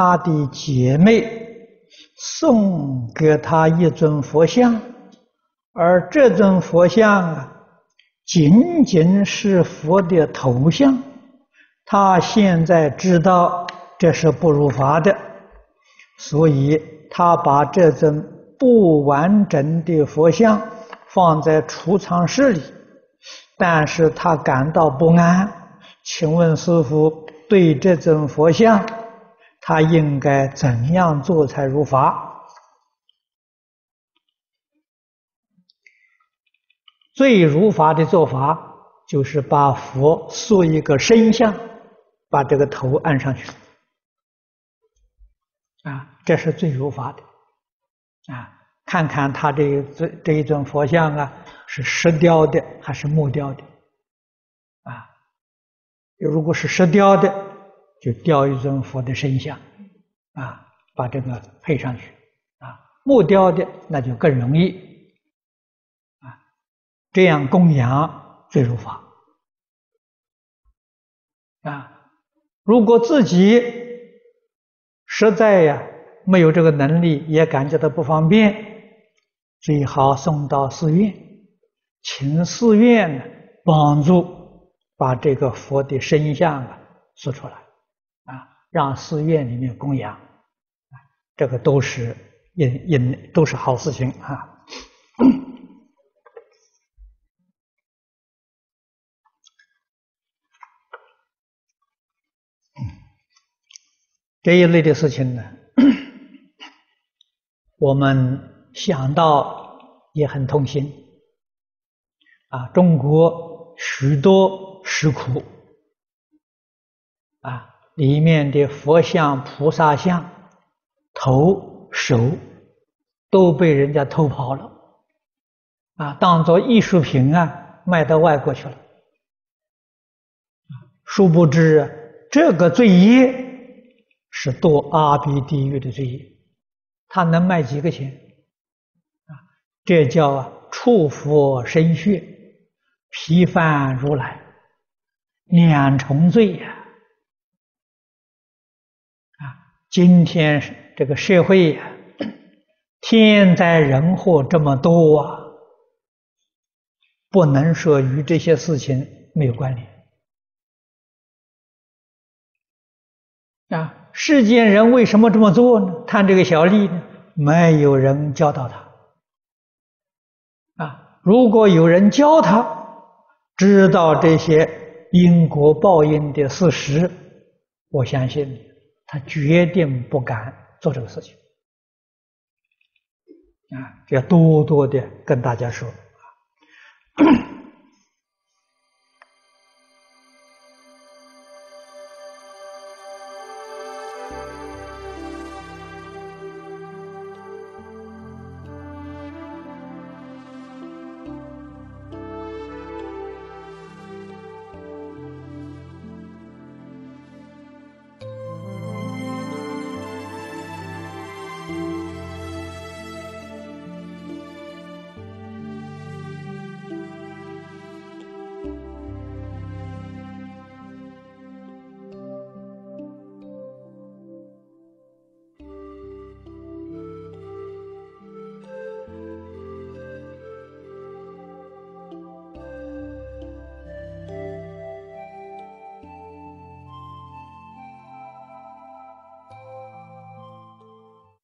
他的姐妹送给他一尊佛像，而这尊佛像啊，仅仅是佛的头像。他现在知道这是不如法的，所以他把这尊不完整的佛像放在储藏室里，但是他感到不安。请问师父，对这尊佛像，他应该怎样做才如法？最如法的做法，就是把佛塑一个身像，把这个头按上去，啊，这是最如法的，啊，看看他这这这一尊佛像啊，是石雕的还是木雕的？啊，如果是石雕的。就雕一尊佛的身像，啊，把这个配上去，啊，木雕的那就更容易，啊，这样供养最如法，啊，如果自己实在呀没有这个能力，也感觉到不方便，最好送到寺院，请寺院呢帮助把这个佛的身像啊塑出来啊。让寺院里面供养，这个都是因因都是好事情啊。这一类的事情呢，我们想到也很痛心啊。中国许多石窟啊。里面的佛像、菩萨像，头、手都被人家偷跑了，啊，当做艺术品啊，卖到外国去了。殊不知，这个罪业是堕阿鼻地狱的罪业，他能卖几个钱？啊，这叫啊触佛身血，批犯如来，两重罪呀！啊今天是这个社会呀，天灾人祸这么多啊，不能说与这些事情没有关联啊。世间人为什么这么做呢？贪这个小利呢？没有人教导他啊。如果有人教他，知道这些因果报应的事实，我相信。他决定不敢做这个事情啊！要多多的跟大家说。